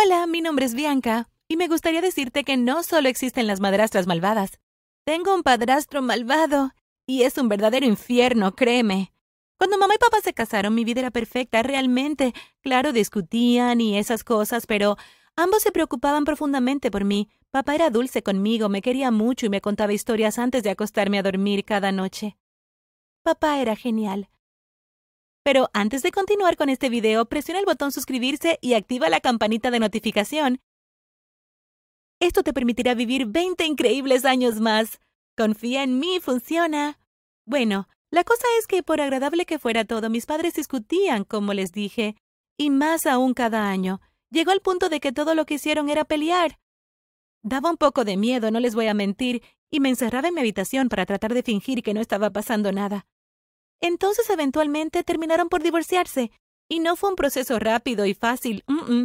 Hola, mi nombre es Bianca, y me gustaría decirte que no solo existen las madrastras malvadas. Tengo un padrastro malvado, y es un verdadero infierno, créeme. Cuando mamá y papá se casaron, mi vida era perfecta, realmente. Claro, discutían y esas cosas, pero ambos se preocupaban profundamente por mí. Papá era dulce conmigo, me quería mucho y me contaba historias antes de acostarme a dormir cada noche. Papá era genial. Pero antes de continuar con este video, presiona el botón suscribirse y activa la campanita de notificación. Esto te permitirá vivir 20 increíbles años más. Confía en mí, funciona. Bueno, la cosa es que por agradable que fuera todo, mis padres discutían, como les dije, y más aún cada año. Llegó al punto de que todo lo que hicieron era pelear. Daba un poco de miedo, no les voy a mentir, y me encerraba en mi habitación para tratar de fingir que no estaba pasando nada. Entonces eventualmente terminaron por divorciarse, y no fue un proceso rápido y fácil,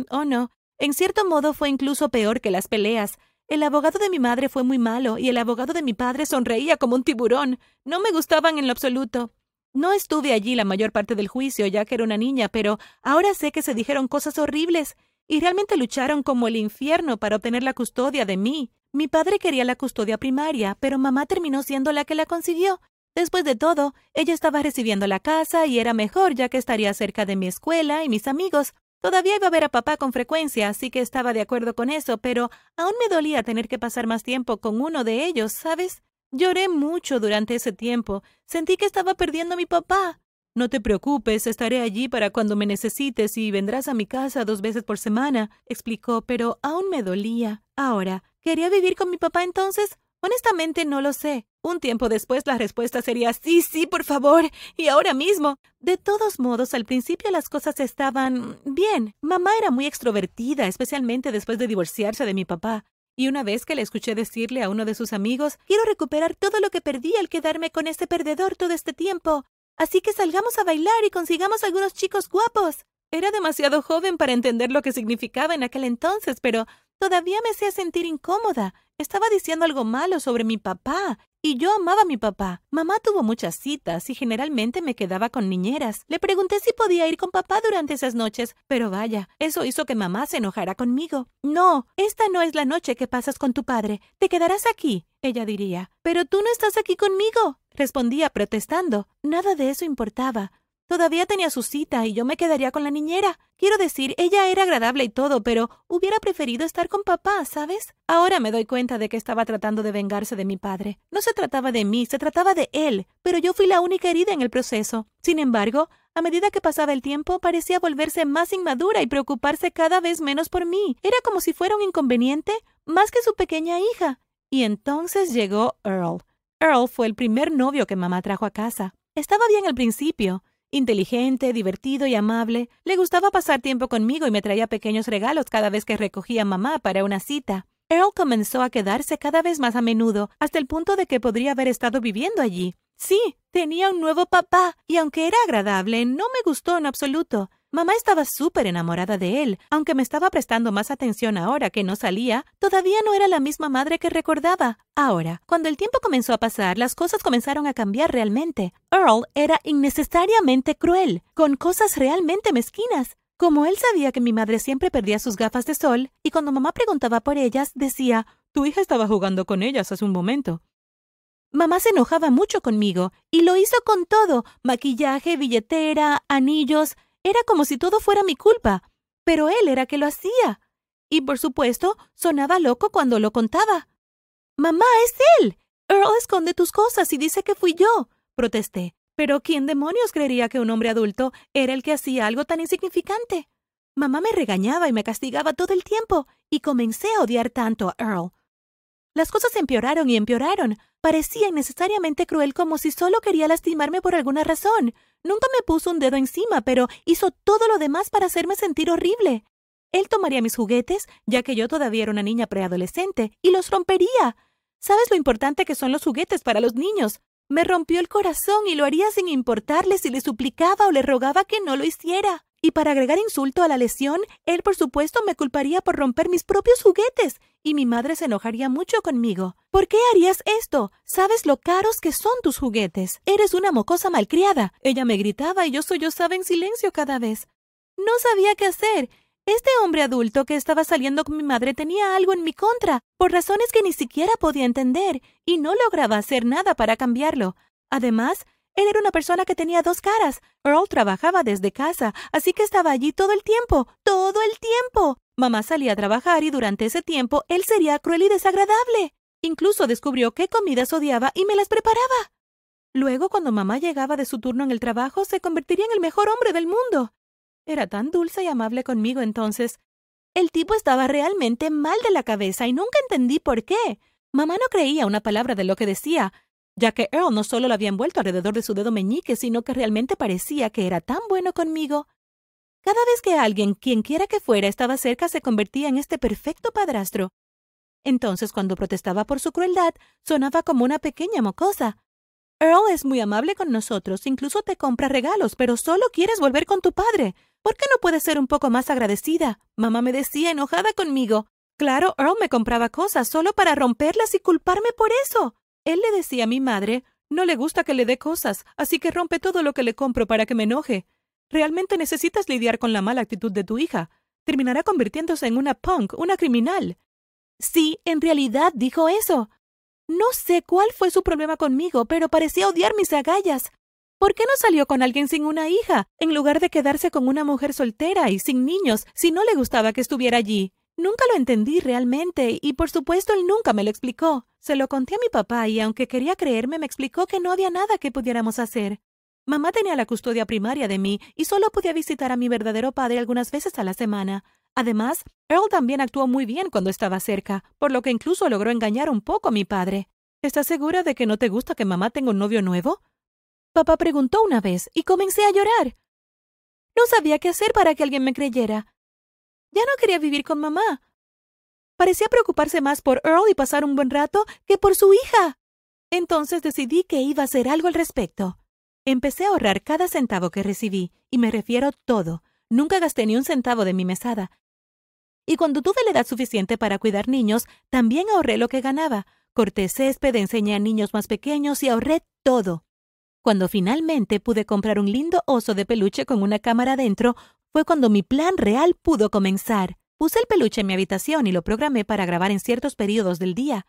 oh no. En cierto modo fue incluso peor que las peleas. El abogado de mi madre fue muy malo y el abogado de mi padre sonreía como un tiburón. No me gustaban en lo absoluto. No estuve allí la mayor parte del juicio, ya que era una niña, pero ahora sé que se dijeron cosas horribles y realmente lucharon como el infierno para obtener la custodia de mí. Mi padre quería la custodia primaria, pero mamá terminó siendo la que la consiguió, Después de todo, ella estaba recibiendo la casa y era mejor ya que estaría cerca de mi escuela y mis amigos. Todavía iba a ver a papá con frecuencia, así que estaba de acuerdo con eso, pero aún me dolía tener que pasar más tiempo con uno de ellos, ¿sabes? Lloré mucho durante ese tiempo. Sentí que estaba perdiendo a mi papá. No te preocupes, estaré allí para cuando me necesites y vendrás a mi casa dos veces por semana, explicó, pero aún me dolía. Ahora, ¿quería vivir con mi papá entonces? Honestamente no lo sé. Un tiempo después la respuesta sería sí, sí, por favor, y ahora mismo. De todos modos, al principio las cosas estaban bien. Mamá era muy extrovertida, especialmente después de divorciarse de mi papá. Y una vez que le escuché decirle a uno de sus amigos, quiero recuperar todo lo que perdí al quedarme con este perdedor todo este tiempo. Así que salgamos a bailar y consigamos algunos chicos guapos. Era demasiado joven para entender lo que significaba en aquel entonces, pero todavía me hacía sentir incómoda. Estaba diciendo algo malo sobre mi papá. Y yo amaba a mi papá. Mamá tuvo muchas citas y generalmente me quedaba con niñeras. Le pregunté si podía ir con papá durante esas noches, pero vaya, eso hizo que mamá se enojara conmigo. No, esta no es la noche que pasas con tu padre. Te quedarás aquí, ella diría. Pero tú no estás aquí conmigo, respondía protestando. Nada de eso importaba. Todavía tenía su cita y yo me quedaría con la niñera. Quiero decir, ella era agradable y todo, pero hubiera preferido estar con papá, ¿sabes? Ahora me doy cuenta de que estaba tratando de vengarse de mi padre. No se trataba de mí, se trataba de él, pero yo fui la única herida en el proceso. Sin embargo, a medida que pasaba el tiempo, parecía volverse más inmadura y preocuparse cada vez menos por mí. Era como si fuera un inconveniente, más que su pequeña hija. Y entonces llegó Earl. Earl fue el primer novio que mamá trajo a casa. Estaba bien al principio, Inteligente, divertido y amable, le gustaba pasar tiempo conmigo y me traía pequeños regalos cada vez que recogía a mamá para una cita. Earl comenzó a quedarse cada vez más a menudo, hasta el punto de que podría haber estado viviendo allí. Sí, tenía un nuevo papá, y aunque era agradable, no me gustó en absoluto. Mamá estaba súper enamorada de él, aunque me estaba prestando más atención ahora que no salía, todavía no era la misma madre que recordaba. Ahora, cuando el tiempo comenzó a pasar, las cosas comenzaron a cambiar realmente. Earl era innecesariamente cruel, con cosas realmente mezquinas. Como él sabía que mi madre siempre perdía sus gafas de sol, y cuando mamá preguntaba por ellas, decía, Tu hija estaba jugando con ellas hace un momento. Mamá se enojaba mucho conmigo, y lo hizo con todo, maquillaje, billetera, anillos, era como si todo fuera mi culpa, pero él era que lo hacía. Y por supuesto, sonaba loco cuando lo contaba. Mamá, es él. Earl esconde tus cosas y dice que fui yo, protesté. Pero ¿quién demonios creería que un hombre adulto era el que hacía algo tan insignificante? Mamá me regañaba y me castigaba todo el tiempo, y comencé a odiar tanto a Earl. Las cosas empeoraron y empeoraron. Parecía innecesariamente cruel como si solo quería lastimarme por alguna razón. Nunca me puso un dedo encima, pero hizo todo lo demás para hacerme sentir horrible. Él tomaría mis juguetes, ya que yo todavía era una niña preadolescente, y los rompería. ¿Sabes lo importante que son los juguetes para los niños? Me rompió el corazón y lo haría sin importarle si le suplicaba o le rogaba que no lo hiciera. Y para agregar insulto a la lesión, él por supuesto me culparía por romper mis propios juguetes, y mi madre se enojaría mucho conmigo. ¿Por qué harías esto? Sabes lo caros que son tus juguetes. Eres una mocosa malcriada. Ella me gritaba y yo sollozaba en silencio cada vez. No sabía qué hacer, Este hombre adulto que estaba saliendo con mi madre tenía algo en mi contra, por razones que ni siquiera podía entender, y no lograba hacer nada para cambiarlo. Además, él era una persona que tenía dos caras. Earl trabajaba desde casa, así que estaba allí todo el tiempo, todo el tiempo. Mamá salía a trabajar y durante ese tiempo él sería cruel y desagradable. Incluso descubrió qué comidas odiaba y me las preparaba. Luego, cuando mamá llegaba de su turno en el trabajo, se convertiría en el mejor hombre del mundo. Era tan dulce y amable conmigo entonces. El tipo estaba realmente mal de la cabeza y nunca entendí por qué. Mamá no creía una palabra de lo que decía, ya que Earl no solo lo había envuelto alrededor de su dedo meñique, sino que realmente parecía que era tan bueno conmigo. Cada vez que alguien, quien quiera que fuera, estaba cerca, se convertía en este perfecto padrastro. Entonces, cuando protestaba por su crueldad, sonaba como una pequeña mocosa. Earl es muy amable con nosotros, incluso te compra regalos, pero solo quieres volver con tu padre. ¿Por qué no puedes ser un poco más agradecida? Mamá me decía enojada conmigo. Claro, Earl me compraba cosas solo para romperlas y culparme por eso. Él le decía a mi madre, no le gusta que le dé cosas, así que rompe todo lo que le compro para que me enoje. Realmente necesitas lidiar con la mala actitud de tu hija. Terminará convirtiéndose en una punk, una criminal. Sí, en realidad dijo eso. No sé cuál fue su problema conmigo, pero parecía odiar mis agallas. ¿Por qué no salió con alguien sin una hija, en lugar de quedarse con una mujer soltera y sin niños, si no le gustaba que estuviera allí? Nunca lo entendí realmente, y por supuesto él nunca me lo explicó. Se lo conté a mi papá, y aunque quería creerme, me explicó que no había nada que pudiéramos hacer. Mamá tenía la custodia primaria de mí, y solo podía visitar a mi verdadero padre algunas veces a la semana. Además, Earl también actuó muy bien cuando estaba cerca, por lo que incluso logró engañar un poco a mi padre. ¿Estás segura de que no te gusta que mamá tenga un novio nuevo? Papá preguntó una vez y comencé a llorar. No sabía qué hacer para que alguien me creyera. Ya no quería vivir con mamá. Parecía preocuparse más por Earl y pasar un buen rato que por su hija. Entonces decidí que iba a hacer algo al respecto. Empecé a ahorrar cada centavo que recibí, y me refiero todo. Nunca gasté ni un centavo de mi mesada, y cuando tuve la edad suficiente para cuidar niños, también ahorré lo que ganaba. Corté césped, enseñé a niños más pequeños y ahorré todo. Cuando finalmente pude comprar un lindo oso de peluche con una cámara dentro, fue cuando mi plan real pudo comenzar. Puse el peluche en mi habitación y lo programé para grabar en ciertos periodos del día.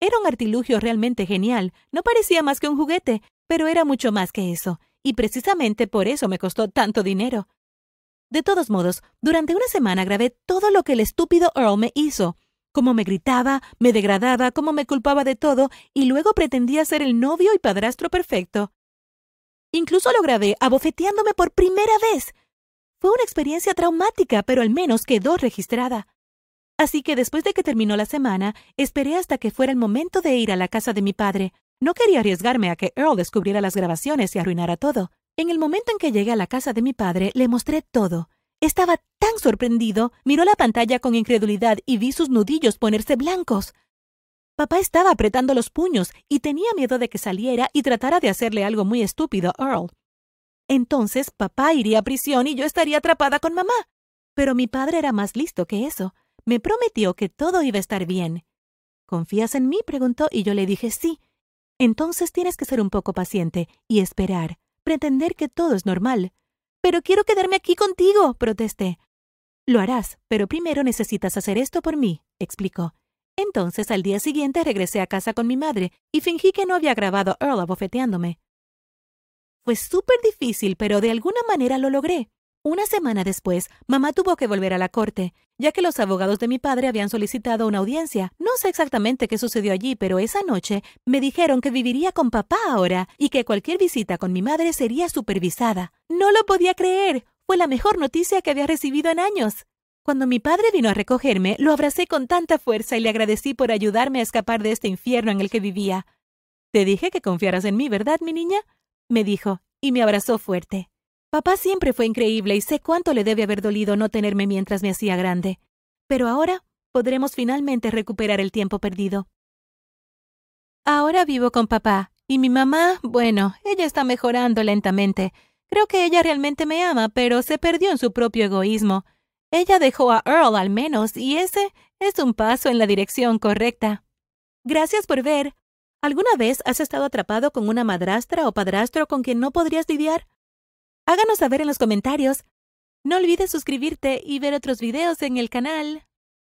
Era un artilugio realmente genial. No parecía más que un juguete, pero era mucho más que eso. Y precisamente por eso me costó tanto dinero. De todos modos, durante una semana grabé todo lo que el estúpido Earl me hizo, cómo me gritaba, me degradaba, cómo me culpaba de todo, y luego pretendía ser el novio y padrastro perfecto. Incluso lo grabé abofeteándome por primera vez. Fue una experiencia traumática, pero al menos quedó registrada. Así que después de que terminó la semana, esperé hasta que fuera el momento de ir a la casa de mi padre. No quería arriesgarme a que Earl descubriera las grabaciones y arruinara todo. En el momento en que llegué a la casa de mi padre, le mostré todo. Estaba tan sorprendido, miró la pantalla con incredulidad y vi sus nudillos ponerse blancos. Papá estaba apretando los puños y tenía miedo de que saliera y tratara de hacerle algo muy estúpido a Earl. Entonces papá iría a prisión y yo estaría atrapada con mamá. Pero mi padre era más listo que eso. Me prometió que todo iba a estar bien. ¿Confías en mí? preguntó y yo le dije sí. Entonces tienes que ser un poco paciente y esperar pretender que todo es normal. Pero quiero quedarme aquí contigo, protesté. Lo harás, pero primero necesitas hacer esto por mí, explicó. Entonces al día siguiente regresé a casa con mi madre y fingí que no había grabado a Earl abofeteándome. Fue súper difícil, pero de alguna manera lo logré. Una semana después, mamá tuvo que volver a la corte, ya que los abogados de mi padre habían solicitado una audiencia. No sé exactamente qué sucedió allí, pero esa noche me dijeron que viviría con papá ahora y que cualquier visita con mi madre sería supervisada. No lo podía creer. Fue la mejor noticia que había recibido en años. Cuando mi padre vino a recogerme, lo abracé con tanta fuerza y le agradecí por ayudarme a escapar de este infierno en el que vivía. Te dije que confiaras en mí, ¿verdad, mi niña? Me dijo, y me abrazó fuerte. Papá siempre fue increíble y sé cuánto le debe haber dolido no tenerme mientras me hacía grande. Pero ahora podremos finalmente recuperar el tiempo perdido. Ahora vivo con papá, y mi mamá, bueno, ella está mejorando lentamente. Creo que ella realmente me ama, pero se perdió en su propio egoísmo. Ella dejó a Earl al menos, y ese es un paso en la dirección correcta. Gracias por ver. ¿Alguna vez has estado atrapado con una madrastra o padrastro con quien no podrías lidiar? Háganos saber en los comentarios. No olvides suscribirte y ver otros videos en el canal.